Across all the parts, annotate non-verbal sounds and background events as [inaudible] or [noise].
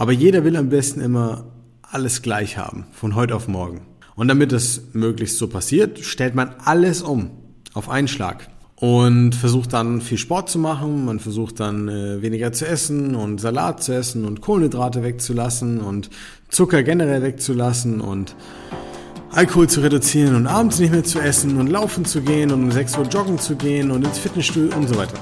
Aber jeder will am besten immer alles gleich haben, von heute auf morgen. Und damit das möglichst so passiert, stellt man alles um auf einen Schlag und versucht dann viel Sport zu machen. Man versucht dann äh, weniger zu essen und Salat zu essen und Kohlenhydrate wegzulassen und Zucker generell wegzulassen und Alkohol zu reduzieren und abends nicht mehr zu essen und laufen zu gehen und um 6 Uhr joggen zu gehen und ins Fitnessstudio und so weiter.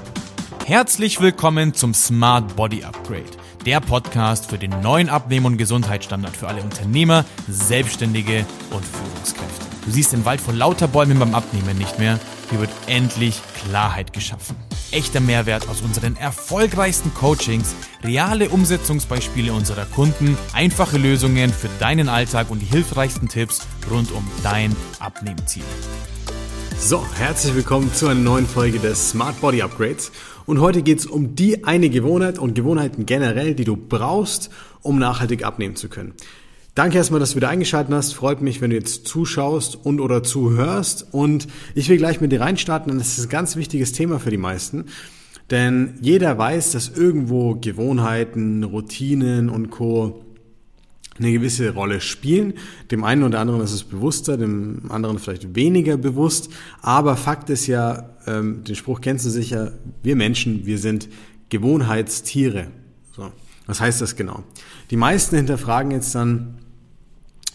Herzlich willkommen zum Smart Body Upgrade, der Podcast für den neuen Abnehmen- und Gesundheitsstandard für alle Unternehmer, Selbstständige und Führungskräfte. Du siehst den Wald vor lauter Bäumen beim Abnehmen nicht mehr. Hier wird endlich Klarheit geschaffen. Echter Mehrwert aus unseren erfolgreichsten Coachings, reale Umsetzungsbeispiele unserer Kunden, einfache Lösungen für deinen Alltag und die hilfreichsten Tipps rund um dein Abnehmziel. So, herzlich willkommen zu einer neuen Folge des Smart Body Upgrades. Und heute geht es um die eine Gewohnheit und Gewohnheiten generell, die du brauchst, um nachhaltig abnehmen zu können. Danke erstmal, dass du wieder eingeschaltet hast. Freut mich, wenn du jetzt zuschaust und oder zuhörst. Und ich will gleich mit dir reinstarten, denn das ist ein ganz wichtiges Thema für die meisten. Denn jeder weiß, dass irgendwo Gewohnheiten, Routinen und Co eine gewisse Rolle spielen. Dem einen oder anderen ist es bewusster, dem anderen vielleicht weniger bewusst. Aber Fakt ist ja, ähm, den Spruch kennst du sicher, wir Menschen, wir sind Gewohnheitstiere. So, was heißt das genau? Die meisten hinterfragen jetzt dann,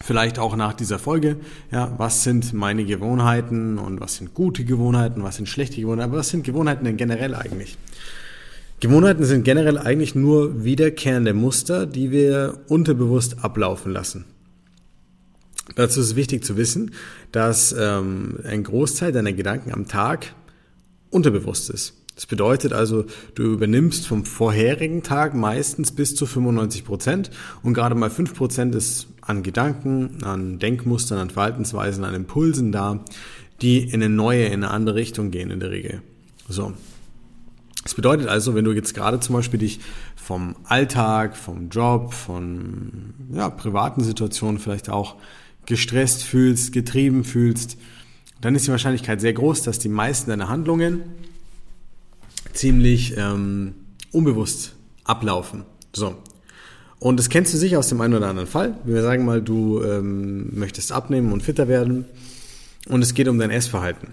vielleicht auch nach dieser Folge, ja, was sind meine Gewohnheiten und was sind gute Gewohnheiten, was sind schlechte Gewohnheiten, aber was sind Gewohnheiten denn generell eigentlich? Gewohnheiten sind generell eigentlich nur wiederkehrende Muster, die wir unterbewusst ablaufen lassen. Dazu ist wichtig zu wissen, dass ähm, ein Großteil deiner Gedanken am Tag unterbewusst ist. Das bedeutet also, du übernimmst vom vorherigen Tag meistens bis zu 95 Prozent und gerade mal 5 Prozent ist an Gedanken, an Denkmustern, an Verhaltensweisen, an Impulsen da, die in eine neue, in eine andere Richtung gehen in der Regel. So. Das bedeutet also, wenn du jetzt gerade zum Beispiel dich vom Alltag, vom Job, von ja, privaten Situationen vielleicht auch gestresst fühlst, getrieben fühlst, dann ist die Wahrscheinlichkeit sehr groß, dass die meisten deiner Handlungen ziemlich ähm, unbewusst ablaufen. So. Und das kennst du sicher aus dem einen oder anderen Fall. Wir sagen mal, du ähm, möchtest abnehmen und fitter werden und es geht um dein Essverhalten.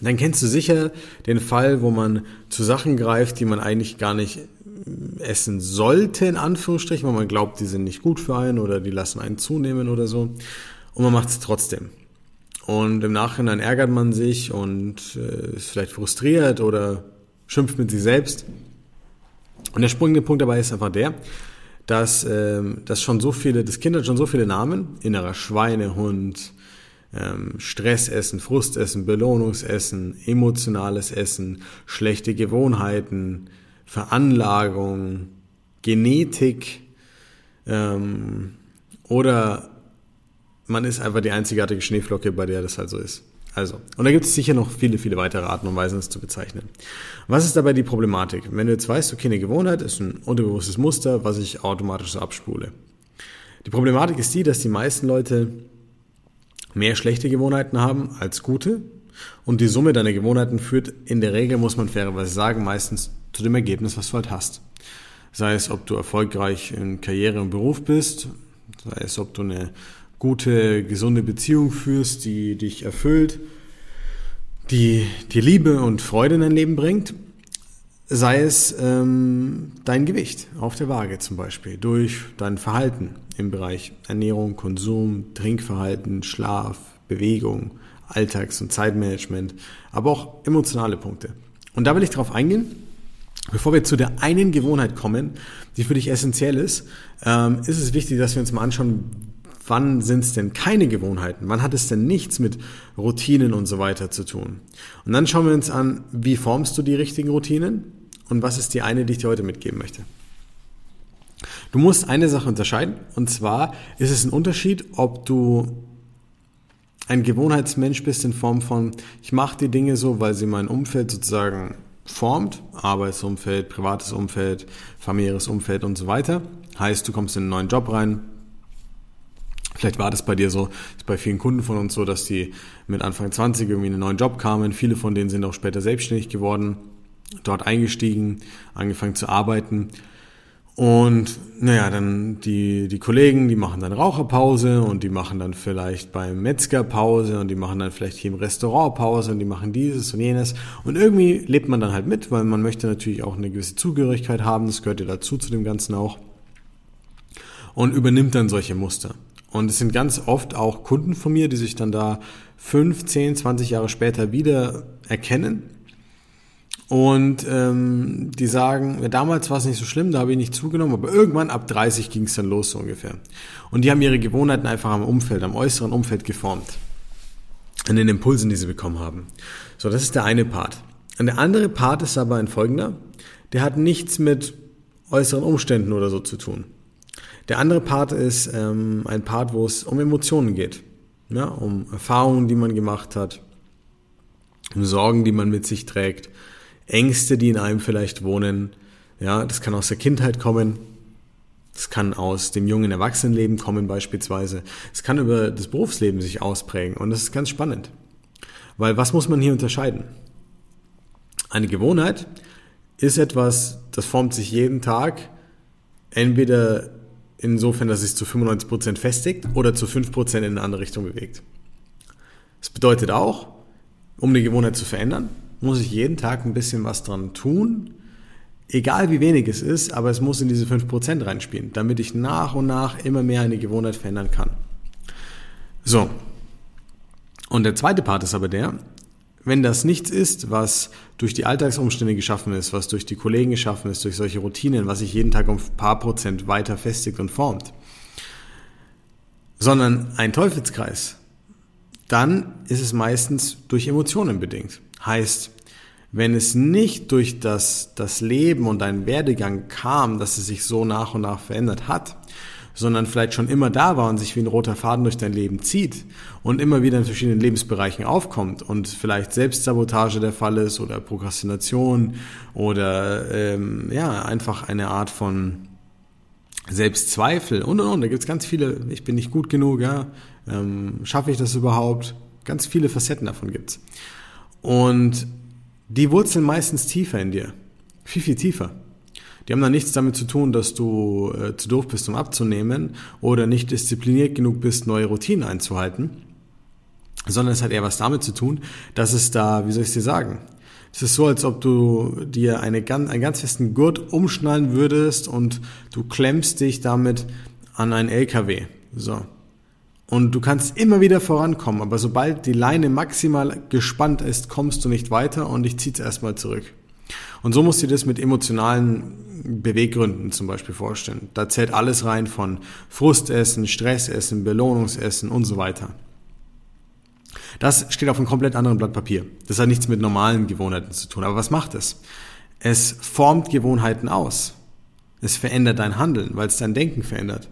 Dann kennst du sicher den Fall, wo man zu Sachen greift, die man eigentlich gar nicht äh, essen sollte, in Anführungsstrichen, weil man glaubt, die sind nicht gut für einen oder die lassen einen zunehmen oder so. Und man macht es trotzdem. Und im Nachhinein ärgert man sich und äh, ist vielleicht frustriert oder schimpft mit sich selbst. Und der springende Punkt dabei ist einfach der, dass ähm, das schon so viele, das Kind hat schon so viele Namen, innerer Schweinehund, ähm, Stressessen, Frustessen, Belohnungsessen, emotionales Essen, schlechte Gewohnheiten, Veranlagung, Genetik ähm, oder man ist einfach die einzigartige Schneeflocke, bei der das halt so ist. Also, und da gibt es sicher noch viele, viele weitere Arten und Weisen, das zu bezeichnen. Was ist dabei die Problematik? Wenn du jetzt weißt, okay, eine Gewohnheit ist ein unterbewusstes Muster, was ich automatisch so abspule. Die Problematik ist die, dass die meisten Leute mehr schlechte Gewohnheiten haben als gute und die Summe deiner Gewohnheiten führt in der Regel, muss man fairerweise sagen, meistens zu dem Ergebnis, was du halt hast. Sei es, ob du erfolgreich in Karriere und Beruf bist, sei es, ob du eine gute, gesunde Beziehung führst, die dich erfüllt, die dir Liebe und Freude in dein Leben bringt, sei es ähm, dein Gewicht auf der Waage zum Beispiel, durch dein Verhalten im Bereich Ernährung, Konsum, Trinkverhalten, Schlaf, Bewegung, Alltags- und Zeitmanagement, aber auch emotionale Punkte. Und da will ich darauf eingehen. Bevor wir zu der einen Gewohnheit kommen, die für dich essentiell ist, ähm, ist es wichtig, dass wir uns mal anschauen, wann sind es denn keine Gewohnheiten? Wann hat es denn nichts mit Routinen und so weiter zu tun? Und dann schauen wir uns an, wie formst du die richtigen Routinen und was ist die eine, die ich dir heute mitgeben möchte. Du musst eine Sache unterscheiden und zwar ist es ein Unterschied, ob du ein Gewohnheitsmensch bist in Form von, ich mache die Dinge so, weil sie mein Umfeld sozusagen formt, Arbeitsumfeld, privates Umfeld, familiäres Umfeld und so weiter. Heißt, du kommst in einen neuen Job rein, Vielleicht war das bei dir so, ist bei vielen Kunden von uns so, dass die mit Anfang 20 irgendwie in einen neuen Job kamen. Viele von denen sind auch später selbstständig geworden, dort eingestiegen, angefangen zu arbeiten. Und naja, dann die, die Kollegen, die machen dann Raucherpause und die machen dann vielleicht beim Metzger Pause und die machen dann vielleicht hier im Restaurant Pause und die machen dieses und jenes. Und irgendwie lebt man dann halt mit, weil man möchte natürlich auch eine gewisse Zugehörigkeit haben, das gehört ja dazu zu dem Ganzen auch. Und übernimmt dann solche Muster. Und es sind ganz oft auch Kunden von mir, die sich dann da 5, 10, 20 Jahre später wieder erkennen und ähm, die sagen, damals war es nicht so schlimm, da habe ich nicht zugenommen, aber irgendwann ab 30 ging es dann los so ungefähr. Und die haben ihre Gewohnheiten einfach am Umfeld, am äußeren Umfeld geformt. An den Impulsen, die sie bekommen haben. So, das ist der eine Part. Und der andere Part ist aber ein folgender. Der hat nichts mit äußeren Umständen oder so zu tun. Der andere Part ist ähm, ein Part, wo es um Emotionen geht. Ja, um Erfahrungen, die man gemacht hat, um Sorgen, die man mit sich trägt, Ängste, die in einem vielleicht wohnen. Ja, das kann aus der Kindheit kommen. Das kann aus dem jungen Erwachsenenleben kommen beispielsweise. Es kann über das Berufsleben sich ausprägen und das ist ganz spannend. Weil was muss man hier unterscheiden? Eine Gewohnheit ist etwas, das formt sich jeden Tag entweder insofern, dass es zu 95 Prozent festigt oder zu 5% in eine andere Richtung bewegt. Das bedeutet auch, um eine Gewohnheit zu verändern, muss ich jeden Tag ein bisschen was dran tun, egal wie wenig es ist, aber es muss in diese 5% reinspielen, damit ich nach und nach immer mehr eine Gewohnheit verändern kann. So. Und der zweite Part ist aber der, wenn das nichts ist, was durch die Alltagsumstände geschaffen ist, was durch die Kollegen geschaffen ist, durch solche Routinen, was sich jeden Tag um ein paar Prozent weiter festigt und formt, sondern ein Teufelskreis, dann ist es meistens durch Emotionen bedingt. Heißt, wenn es nicht durch das, das Leben und deinen Werdegang kam, dass es sich so nach und nach verändert hat, sondern vielleicht schon immer da war und sich wie ein roter Faden durch dein Leben zieht und immer wieder in verschiedenen Lebensbereichen aufkommt und vielleicht Selbstsabotage der Fall ist oder Prokrastination oder ähm, ja einfach eine Art von Selbstzweifel und und und. Da gibt's ganz viele, ich bin nicht gut genug, ja, ähm, schaffe ich das überhaupt? Ganz viele Facetten davon gibt's. Und die wurzeln meistens tiefer in dir. Viel, viel tiefer. Die haben dann nichts damit zu tun, dass du äh, zu doof bist, um abzunehmen oder nicht diszipliniert genug bist, neue Routinen einzuhalten, sondern es hat eher was damit zu tun, dass es da, wie soll ich dir sagen, es ist so, als ob du dir eine, einen ganz festen Gurt umschnallen würdest und du klemmst dich damit an einen LKW. So. Und du kannst immer wieder vorankommen, aber sobald die Leine maximal gespannt ist, kommst du nicht weiter und ich ziehe es erstmal zurück. Und so musst du dir das mit emotionalen Beweggründen zum Beispiel vorstellen. Da zählt alles rein von Frustessen, Stressessen, Belohnungsessen und so weiter. Das steht auf einem komplett anderen Blatt Papier. Das hat nichts mit normalen Gewohnheiten zu tun. Aber was macht es? Es formt Gewohnheiten aus. Es verändert dein Handeln, weil es dein Denken verändert.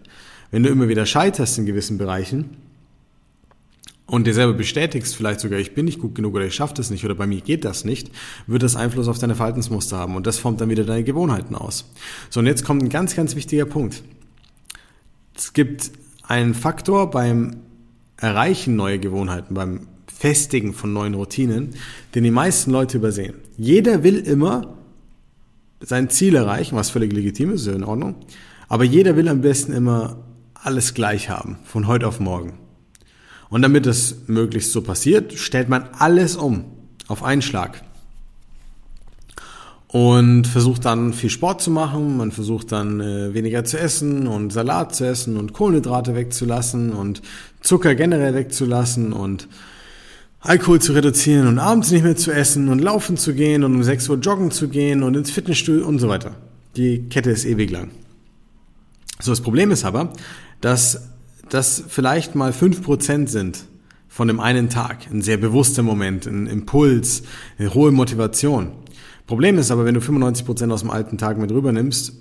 Wenn du immer wieder scheiterst in gewissen Bereichen und dir selber bestätigst, vielleicht sogar, ich bin nicht gut genug oder ich schaffe das nicht oder bei mir geht das nicht, wird das Einfluss auf deine Verhaltensmuster haben und das formt dann wieder deine Gewohnheiten aus. So, und jetzt kommt ein ganz, ganz wichtiger Punkt. Es gibt einen Faktor beim Erreichen neuer Gewohnheiten, beim Festigen von neuen Routinen, den die meisten Leute übersehen. Jeder will immer sein Ziel erreichen, was völlig legitim ist, ist in Ordnung. Aber jeder will am besten immer alles gleich haben, von heute auf morgen. Und damit das möglichst so passiert, stellt man alles um, auf einen Schlag. Und versucht dann viel Sport zu machen, man versucht dann äh, weniger zu essen und Salat zu essen und Kohlenhydrate wegzulassen und Zucker generell wegzulassen und Alkohol zu reduzieren und abends nicht mehr zu essen und laufen zu gehen und um 6 Uhr joggen zu gehen und ins Fitnessstudio und so weiter. Die Kette ist ewig lang. So, das Problem ist aber, dass das vielleicht mal fünf Prozent sind von dem einen Tag. Ein sehr bewusster Moment, ein Impuls, eine hohe Motivation. Problem ist aber, wenn du 95 Prozent aus dem alten Tag mit rübernimmst,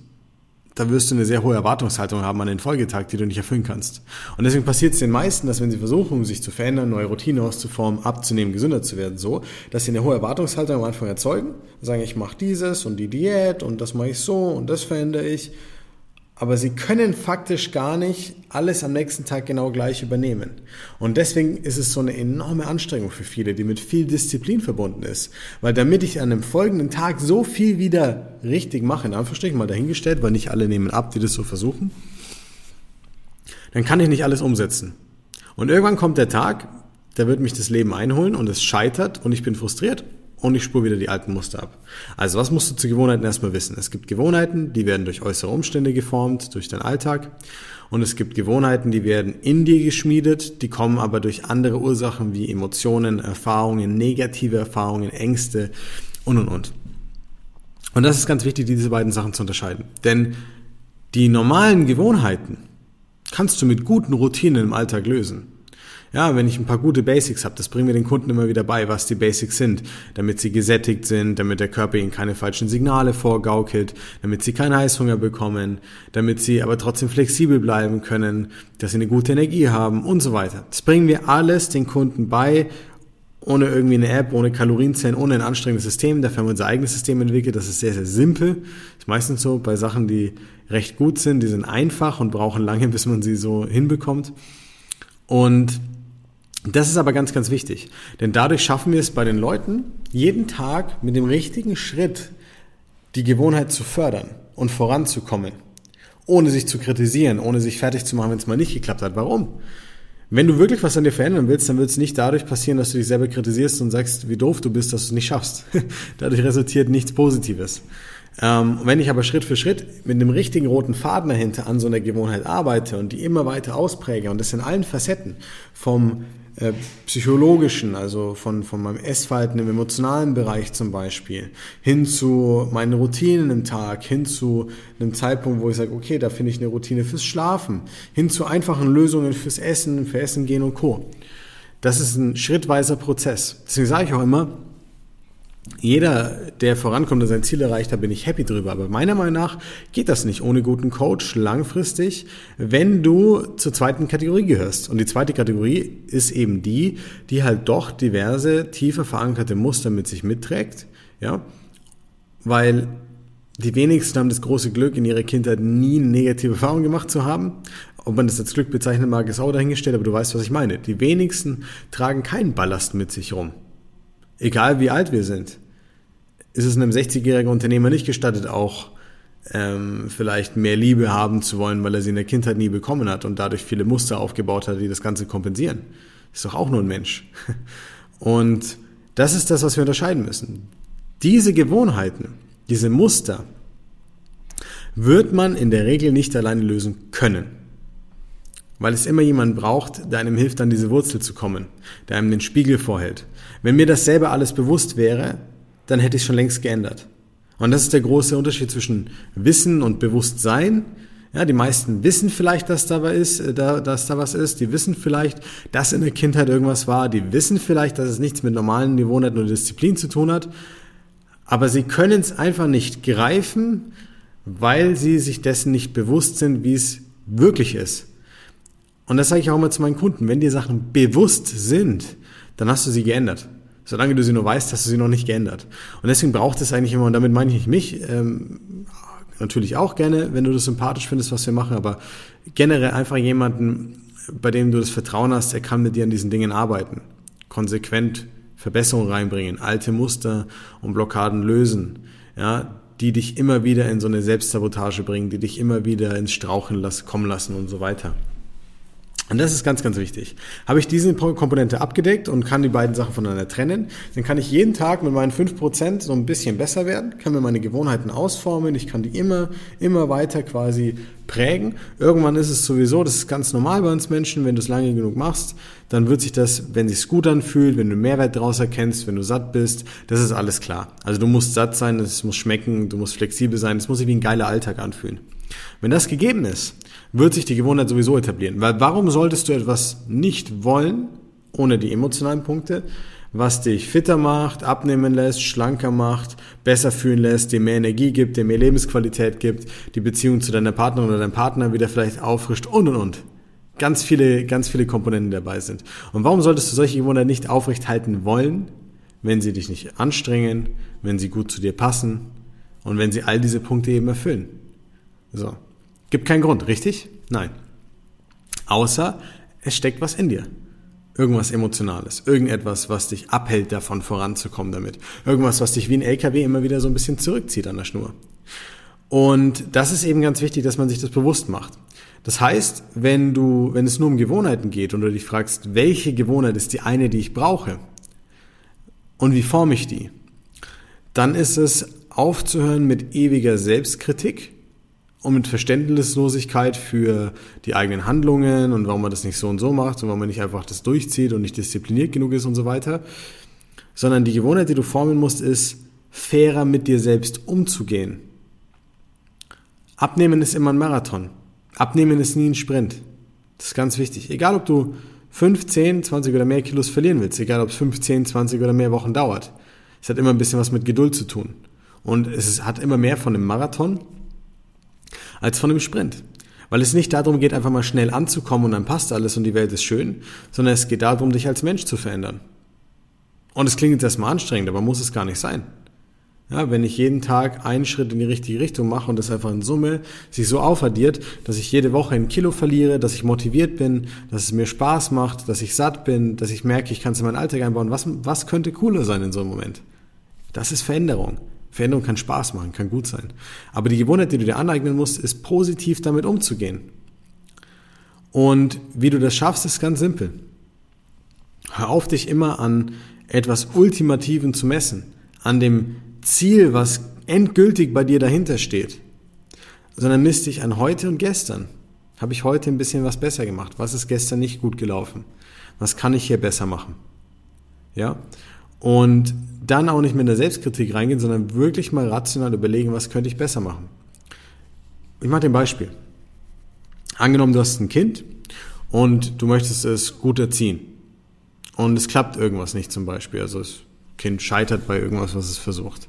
da wirst du eine sehr hohe Erwartungshaltung haben an den Folgetag, die du nicht erfüllen kannst. Und deswegen passiert es den meisten, dass wenn sie versuchen, sich zu verändern, neue Routinen auszuformen, abzunehmen, gesünder zu werden, so, dass sie eine hohe Erwartungshaltung am Anfang erzeugen, sagen, ich mache dieses und die Diät und das mache ich so und das verändere ich aber sie können faktisch gar nicht alles am nächsten Tag genau gleich übernehmen. Und deswegen ist es so eine enorme Anstrengung für viele, die mit viel Disziplin verbunden ist. Weil damit ich an einem folgenden Tag so viel wieder richtig mache, in Anführungsstrichen mal dahingestellt, weil nicht alle nehmen ab, die das so versuchen, dann kann ich nicht alles umsetzen. Und irgendwann kommt der Tag, da wird mich das Leben einholen und es scheitert und ich bin frustriert und ich spule wieder die alten Muster ab. Also was musst du zu Gewohnheiten erstmal wissen? Es gibt Gewohnheiten, die werden durch äußere Umstände geformt, durch deinen Alltag. Und es gibt Gewohnheiten, die werden in dir geschmiedet, die kommen aber durch andere Ursachen wie Emotionen, Erfahrungen, negative Erfahrungen, Ängste und und und. Und das ist ganz wichtig, diese beiden Sachen zu unterscheiden. Denn die normalen Gewohnheiten kannst du mit guten Routinen im Alltag lösen ja, wenn ich ein paar gute Basics habe, das bringen wir den Kunden immer wieder bei, was die Basics sind, damit sie gesättigt sind, damit der Körper ihnen keine falschen Signale vorgaukelt, damit sie keinen Heißhunger bekommen, damit sie aber trotzdem flexibel bleiben können, dass sie eine gute Energie haben und so weiter. Das bringen wir alles den Kunden bei, ohne irgendwie eine App, ohne Kalorienzellen, ohne ein anstrengendes System. Dafür haben wir unser eigenes System entwickelt. Das ist sehr, sehr simpel. Ist meistens so bei Sachen, die recht gut sind. Die sind einfach und brauchen lange, [laughs] bis man sie so hinbekommt. Und das ist aber ganz, ganz wichtig, denn dadurch schaffen wir es bei den Leuten, jeden Tag mit dem richtigen Schritt die Gewohnheit zu fördern und voranzukommen, ohne sich zu kritisieren, ohne sich fertig zu machen, wenn es mal nicht geklappt hat. Warum? Wenn du wirklich was an dir verändern willst, dann wird es nicht dadurch passieren, dass du dich selber kritisierst und sagst, wie doof du bist, dass du es nicht schaffst. [laughs] dadurch resultiert nichts Positives. Ähm, wenn ich aber Schritt für Schritt mit einem richtigen roten Faden dahinter an so einer Gewohnheit arbeite und die immer weiter auspräge und das in allen Facetten vom äh, psychologischen, also von, von meinem Essverhalten im emotionalen Bereich zum Beispiel, hin zu meinen Routinen im Tag, hin zu einem Zeitpunkt, wo ich sage, okay, da finde ich eine Routine fürs Schlafen, hin zu einfachen Lösungen fürs Essen, für Essen gehen und Co. Das ist ein schrittweiser Prozess. Deswegen sage ich auch immer, jeder, der vorankommt und sein Ziel erreicht, da bin ich happy drüber. Aber meiner Meinung nach geht das nicht ohne guten Coach langfristig, wenn du zur zweiten Kategorie gehörst. Und die zweite Kategorie ist eben die, die halt doch diverse, tiefer verankerte Muster mit sich mitträgt. Ja, weil die wenigsten haben das große Glück, in ihrer Kindheit nie negative Erfahrung gemacht zu haben. Ob man das als Glück bezeichnen mag, ist auch dahingestellt, aber du weißt, was ich meine. Die wenigsten tragen keinen Ballast mit sich rum. Egal wie alt wir sind. Ist es einem 60-jährigen Unternehmer nicht gestattet, auch ähm, vielleicht mehr Liebe haben zu wollen, weil er sie in der Kindheit nie bekommen hat und dadurch viele Muster aufgebaut hat, die das Ganze kompensieren. Ist doch auch nur ein Mensch. [laughs] Und das ist das, was wir unterscheiden müssen. Diese Gewohnheiten, diese Muster, wird man in der Regel nicht alleine lösen können. Weil es immer jemand braucht, der einem hilft, an diese Wurzel zu kommen, der einem den Spiegel vorhält, wenn mir das selber alles bewusst wäre, dann hätte ich schon längst geändert. Und das ist der große Unterschied zwischen Wissen und Bewusstsein. Ja, die meisten wissen vielleicht, dass da was ist, äh, da, dass da was ist. Die wissen vielleicht, dass in der Kindheit irgendwas war. Die wissen vielleicht, dass es nichts mit normalen Gewohnheiten oder Disziplin zu tun hat. Aber sie können es einfach nicht greifen, weil sie sich dessen nicht bewusst sind, wie es wirklich ist. Und das sage ich auch immer zu meinen Kunden. Wenn dir Sachen bewusst sind, dann hast du sie geändert. Solange du sie nur weißt, hast du sie noch nicht geändert. Und deswegen braucht es eigentlich immer, und damit meine ich mich, ähm, natürlich auch gerne, wenn du das sympathisch findest, was wir machen, aber generell einfach jemanden, bei dem du das Vertrauen hast, er kann mit dir an diesen Dingen arbeiten. Konsequent Verbesserungen reinbringen, alte Muster und Blockaden lösen, ja, die dich immer wieder in so eine Selbstsabotage bringen, die dich immer wieder ins Strauchen lassen, kommen lassen und so weiter. Und das ist ganz, ganz wichtig. Habe ich diese Komponente abgedeckt und kann die beiden Sachen voneinander trennen, dann kann ich jeden Tag mit meinen 5% so ein bisschen besser werden, kann mir meine Gewohnheiten ausformen, ich kann die immer, immer weiter quasi prägen. Irgendwann ist es sowieso, das ist ganz normal bei uns Menschen, wenn du es lange genug machst, dann wird sich das, wenn sich gut anfühlt, wenn du Mehrwert daraus erkennst, wenn du satt bist, das ist alles klar. Also du musst satt sein, es muss schmecken, du musst flexibel sein, es muss sich wie ein geiler Alltag anfühlen. Wenn das gegeben ist, wird sich die Gewohnheit sowieso etablieren. Weil warum solltest du etwas nicht wollen, ohne die emotionalen Punkte, was dich fitter macht, abnehmen lässt, schlanker macht, besser fühlen lässt, dir mehr Energie gibt, dir mehr Lebensqualität gibt, die Beziehung zu deiner Partnerin oder deinem Partner wieder vielleicht auffrischt und und und. Ganz viele, ganz viele Komponenten dabei sind. Und warum solltest du solche Gewohnheiten nicht aufrecht halten wollen, wenn sie dich nicht anstrengen, wenn sie gut zu dir passen und wenn sie all diese Punkte eben erfüllen? So. Gibt keinen Grund, richtig? Nein. Außer es steckt was in dir. Irgendwas Emotionales, irgendetwas, was dich abhält davon voranzukommen damit. Irgendwas, was dich wie ein LKW immer wieder so ein bisschen zurückzieht an der Schnur. Und das ist eben ganz wichtig, dass man sich das bewusst macht. Das heißt, wenn du, wenn es nur um Gewohnheiten geht und du dich fragst, welche Gewohnheit ist die eine, die ich brauche und wie forme ich die, dann ist es aufzuhören mit ewiger Selbstkritik und mit Verständnislosigkeit für die eigenen Handlungen und warum man das nicht so und so macht und warum man nicht einfach das durchzieht und nicht diszipliniert genug ist und so weiter, sondern die Gewohnheit, die du formen musst, ist fairer mit dir selbst umzugehen. Abnehmen ist immer ein Marathon. Abnehmen ist nie ein Sprint. Das ist ganz wichtig. Egal, ob du 5, 10, 20 oder mehr Kilos verlieren willst, egal, ob es 5, 10, 20 oder mehr Wochen dauert. Es hat immer ein bisschen was mit Geduld zu tun. Und es hat immer mehr von einem Marathon als von einem Sprint. Weil es nicht darum geht, einfach mal schnell anzukommen und dann passt alles und die Welt ist schön, sondern es geht darum, dich als Mensch zu verändern. Und es klingt jetzt erstmal anstrengend, aber muss es gar nicht sein. Ja, wenn ich jeden Tag einen Schritt in die richtige Richtung mache und das einfach in Summe sich so aufaddiert, dass ich jede Woche ein Kilo verliere, dass ich motiviert bin, dass es mir Spaß macht, dass ich satt bin, dass ich merke, ich kann es in meinen Alltag einbauen, was, was könnte cooler sein in so einem Moment? Das ist Veränderung. Veränderung kann Spaß machen, kann gut sein. Aber die Gewohnheit, die du dir aneignen musst, ist positiv damit umzugehen. Und wie du das schaffst, ist ganz simpel. Hör auf, dich immer an etwas Ultimativen zu messen, an dem Ziel, was endgültig bei dir dahinter steht, sondern misst dich an heute und gestern. Habe ich heute ein bisschen was besser gemacht? Was ist gestern nicht gut gelaufen? Was kann ich hier besser machen? Ja? Und dann auch nicht mit der Selbstkritik reingehen, sondern wirklich mal rational überlegen, was könnte ich besser machen. Ich mache dir ein Beispiel. Angenommen, du hast ein Kind und du möchtest es gut erziehen. Und es klappt irgendwas nicht zum Beispiel. Also das Kind scheitert bei irgendwas, was es versucht.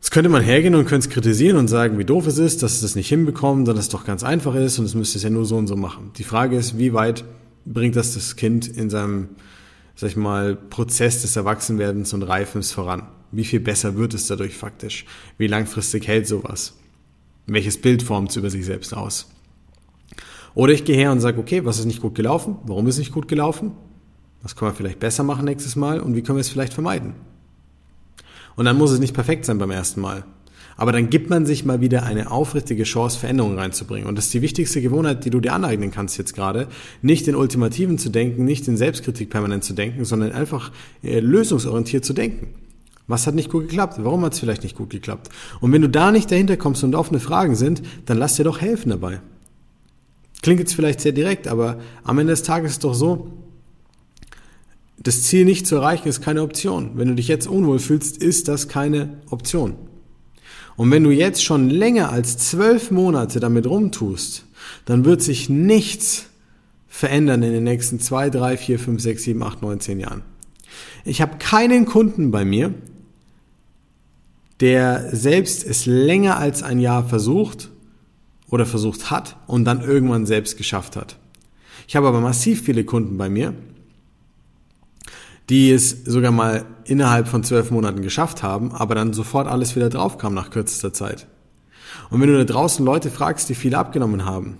Jetzt könnte man hergehen und könnte es kritisieren und sagen, wie doof es ist, dass es das nicht hinbekommt, dass es doch ganz einfach ist und es müsste es ja nur so und so machen. Die Frage ist, wie weit bringt das das Kind in seinem, sag ich mal, Prozess des Erwachsenwerdens und Reifens voran? Wie viel besser wird es dadurch faktisch? Wie langfristig hält sowas? Welches Bild formt es über sich selbst aus? Oder ich gehe her und sage, okay, was ist nicht gut gelaufen? Warum ist nicht gut gelaufen? Was können wir vielleicht besser machen nächstes Mal und wie können wir es vielleicht vermeiden? Und dann muss es nicht perfekt sein beim ersten Mal. Aber dann gibt man sich mal wieder eine aufrichtige Chance, Veränderungen reinzubringen. Und das ist die wichtigste Gewohnheit, die du dir aneignen kannst jetzt gerade. Nicht in Ultimativen zu denken, nicht in Selbstkritik permanent zu denken, sondern einfach äh, lösungsorientiert zu denken. Was hat nicht gut geklappt? Warum hat es vielleicht nicht gut geklappt? Und wenn du da nicht dahinter kommst und offene Fragen sind, dann lass dir doch helfen dabei. Klingt jetzt vielleicht sehr direkt, aber am Ende des Tages ist es doch so, das Ziel nicht zu erreichen ist keine Option. Wenn du dich jetzt unwohl fühlst, ist das keine Option. Und wenn du jetzt schon länger als zwölf Monate damit rumtust, dann wird sich nichts verändern in den nächsten zwei, drei, vier, fünf, sechs, sieben, acht, neun, zehn Jahren. Ich habe keinen Kunden bei mir, der selbst es länger als ein Jahr versucht oder versucht hat und dann irgendwann selbst geschafft hat. Ich habe aber massiv viele Kunden bei mir, die es sogar mal innerhalb von zwölf Monaten geschafft haben, aber dann sofort alles wieder draufkam nach kürzester Zeit. Und wenn du da draußen Leute fragst, die viel abgenommen haben,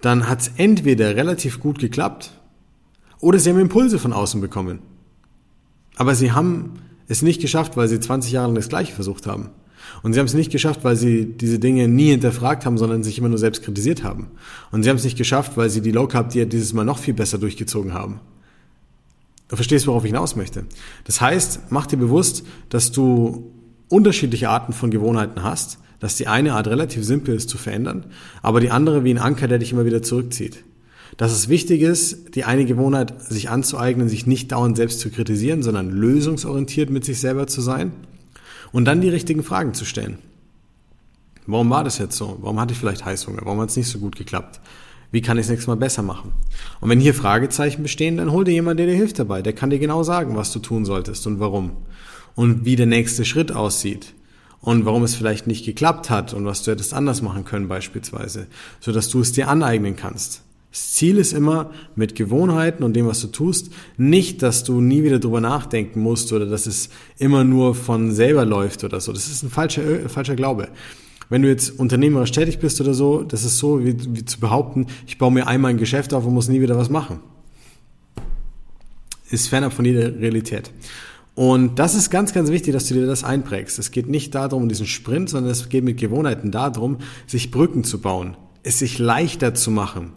dann hat es entweder relativ gut geklappt oder sie haben Impulse von außen bekommen. Aber sie haben es nicht geschafft, weil sie 20 Jahre lang das Gleiche versucht haben. Und sie haben es nicht geschafft, weil sie diese Dinge nie hinterfragt haben, sondern sich immer nur selbst kritisiert haben. Und sie haben es nicht geschafft, weil sie die Low Carb Diät dieses Mal noch viel besser durchgezogen haben. Du verstehst, worauf ich hinaus möchte. Das heißt, mach dir bewusst, dass du unterschiedliche Arten von Gewohnheiten hast, dass die eine Art relativ simpel ist zu verändern, aber die andere wie ein Anker, der dich immer wieder zurückzieht. Dass es wichtig ist, die eine Gewohnheit sich anzueignen, sich nicht dauernd selbst zu kritisieren, sondern lösungsorientiert mit sich selber zu sein und dann die richtigen Fragen zu stellen. Warum war das jetzt so? Warum hatte ich vielleicht Heißhunger? Warum hat es nicht so gut geklappt? Wie kann ich es nächstes Mal besser machen? Und wenn hier Fragezeichen bestehen, dann hol dir jemand, der dir hilft dabei. Der kann dir genau sagen, was du tun solltest und warum. Und wie der nächste Schritt aussieht. Und warum es vielleicht nicht geklappt hat und was du hättest anders machen können beispielsweise. Sodass du es dir aneignen kannst. Das Ziel ist immer mit Gewohnheiten und dem, was du tust, nicht, dass du nie wieder drüber nachdenken musst oder dass es immer nur von selber läuft oder so. Das ist ein falscher, falscher Glaube. Wenn du jetzt unternehmerisch tätig bist oder so, das ist so, wie, wie zu behaupten, ich baue mir einmal ein Geschäft auf und muss nie wieder was machen. Ist fernab von jeder Realität. Und das ist ganz, ganz wichtig, dass du dir das einprägst. Es geht nicht darum, diesen Sprint, sondern es geht mit Gewohnheiten darum, sich Brücken zu bauen, es sich leichter zu machen,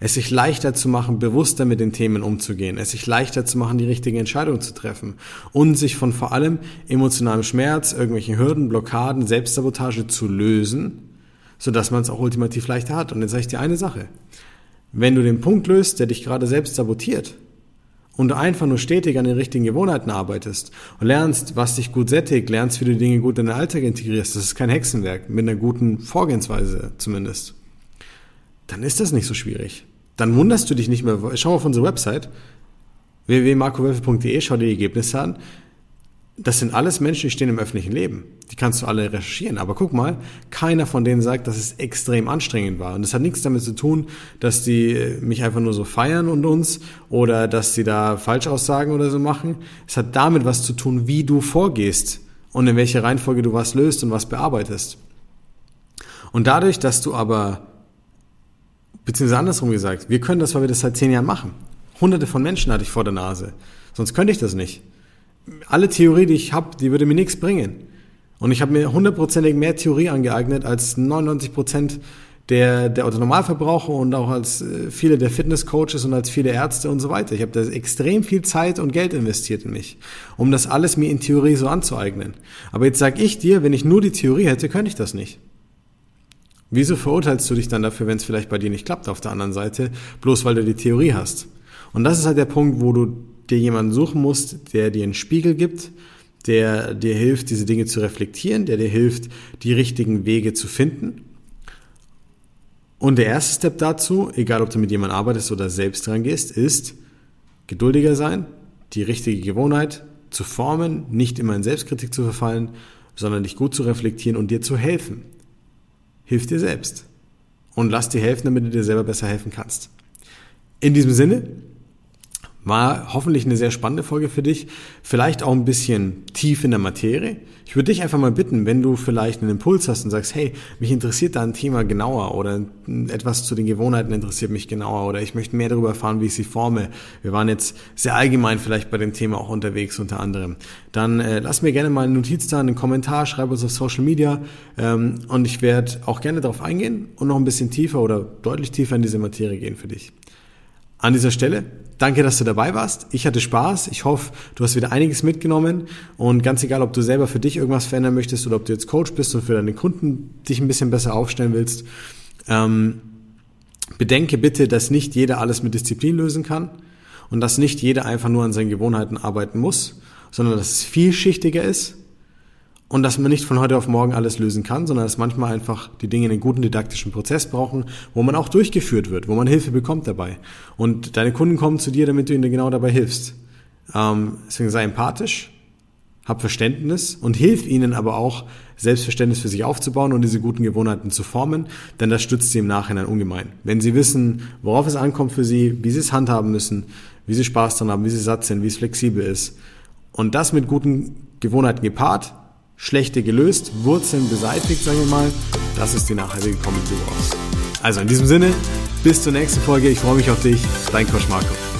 es sich leichter zu machen, bewusster mit den Themen umzugehen, es sich leichter zu machen, die richtige Entscheidung zu treffen und sich von vor allem emotionalem Schmerz, irgendwelchen Hürden, Blockaden, Selbstsabotage zu lösen, sodass man es auch ultimativ leichter hat. Und jetzt sage ich dir eine Sache. Wenn du den Punkt löst, der dich gerade selbst sabotiert, und du einfach nur stetig an den richtigen Gewohnheiten arbeitest und lernst, was dich gut sättigt, lernst, wie du Dinge gut in den Alltag integrierst, das ist kein Hexenwerk, mit einer guten Vorgehensweise zumindest, dann ist das nicht so schwierig. Dann wunderst du dich nicht mehr. Schau auf unsere Website www.markowölfe.de, schau dir die Ergebnisse an das sind alles Menschen, die stehen im öffentlichen Leben. Die kannst du alle recherchieren. Aber guck mal, keiner von denen sagt, dass es extrem anstrengend war. Und das hat nichts damit zu tun, dass die mich einfach nur so feiern und uns oder dass sie da Falschaussagen oder so machen. Es hat damit was zu tun, wie du vorgehst und in welcher Reihenfolge du was löst und was bearbeitest. Und dadurch, dass du aber, beziehungsweise andersrum gesagt, wir können das, weil wir das seit zehn Jahren machen. Hunderte von Menschen hatte ich vor der Nase. Sonst könnte ich das nicht alle Theorie, die ich habe, die würde mir nichts bringen. Und ich habe mir hundertprozentig mehr Theorie angeeignet als 99 Prozent der, der Autonormalverbraucher und auch als äh, viele der Fitnesscoaches und als viele Ärzte und so weiter. Ich habe da extrem viel Zeit und Geld investiert in mich, um das alles mir in Theorie so anzueignen. Aber jetzt sag ich dir, wenn ich nur die Theorie hätte, könnte ich das nicht. Wieso verurteilst du dich dann dafür, wenn es vielleicht bei dir nicht klappt auf der anderen Seite, bloß weil du die Theorie hast? Und das ist halt der Punkt, wo du dir jemanden suchen musst, der dir einen Spiegel gibt, der dir hilft, diese Dinge zu reflektieren, der dir hilft, die richtigen Wege zu finden. Und der erste Step dazu, egal ob du mit jemandem arbeitest oder selbst dran gehst, ist geduldiger sein, die richtige Gewohnheit zu formen, nicht immer in Selbstkritik zu verfallen, sondern dich gut zu reflektieren und dir zu helfen. Hilf dir selbst. Und lass dir helfen, damit du dir selber besser helfen kannst. In diesem Sinne, war hoffentlich eine sehr spannende Folge für dich. Vielleicht auch ein bisschen tief in der Materie. Ich würde dich einfach mal bitten, wenn du vielleicht einen Impuls hast und sagst, hey, mich interessiert da ein Thema genauer oder etwas zu den Gewohnheiten interessiert mich genauer oder ich möchte mehr darüber erfahren, wie ich sie forme. Wir waren jetzt sehr allgemein vielleicht bei dem Thema auch unterwegs unter anderem. Dann äh, lass mir gerne mal eine Notiz da, einen Kommentar, schreib uns auf Social Media ähm, und ich werde auch gerne darauf eingehen und noch ein bisschen tiefer oder deutlich tiefer in diese Materie gehen für dich. An dieser Stelle Danke, dass du dabei warst. Ich hatte Spaß. Ich hoffe, du hast wieder einiges mitgenommen. Und ganz egal, ob du selber für dich irgendwas verändern möchtest oder ob du jetzt Coach bist und für deine Kunden dich ein bisschen besser aufstellen willst, ähm, bedenke bitte, dass nicht jeder alles mit Disziplin lösen kann und dass nicht jeder einfach nur an seinen Gewohnheiten arbeiten muss, sondern dass es vielschichtiger ist und dass man nicht von heute auf morgen alles lösen kann, sondern dass manchmal einfach die Dinge einen guten didaktischen Prozess brauchen, wo man auch durchgeführt wird, wo man Hilfe bekommt dabei. Und deine Kunden kommen zu dir, damit du ihnen genau dabei hilfst. Ähm, deswegen sei empathisch, hab Verständnis und hilf ihnen aber auch, Selbstverständnis für sich aufzubauen und diese guten Gewohnheiten zu formen, denn das stützt sie im Nachhinein ungemein. Wenn sie wissen, worauf es ankommt für sie, wie sie es handhaben müssen, wie sie Spaß dran haben, wie sie satt sind, wie es flexibel ist und das mit guten Gewohnheiten gepaart, schlechte gelöst, Wurzeln beseitigt, sagen wir mal. Das ist die nachhaltige Comedy raus. Also in diesem Sinne, bis zur nächsten Folge. Ich freue mich auf dich. Dein Coach Marco.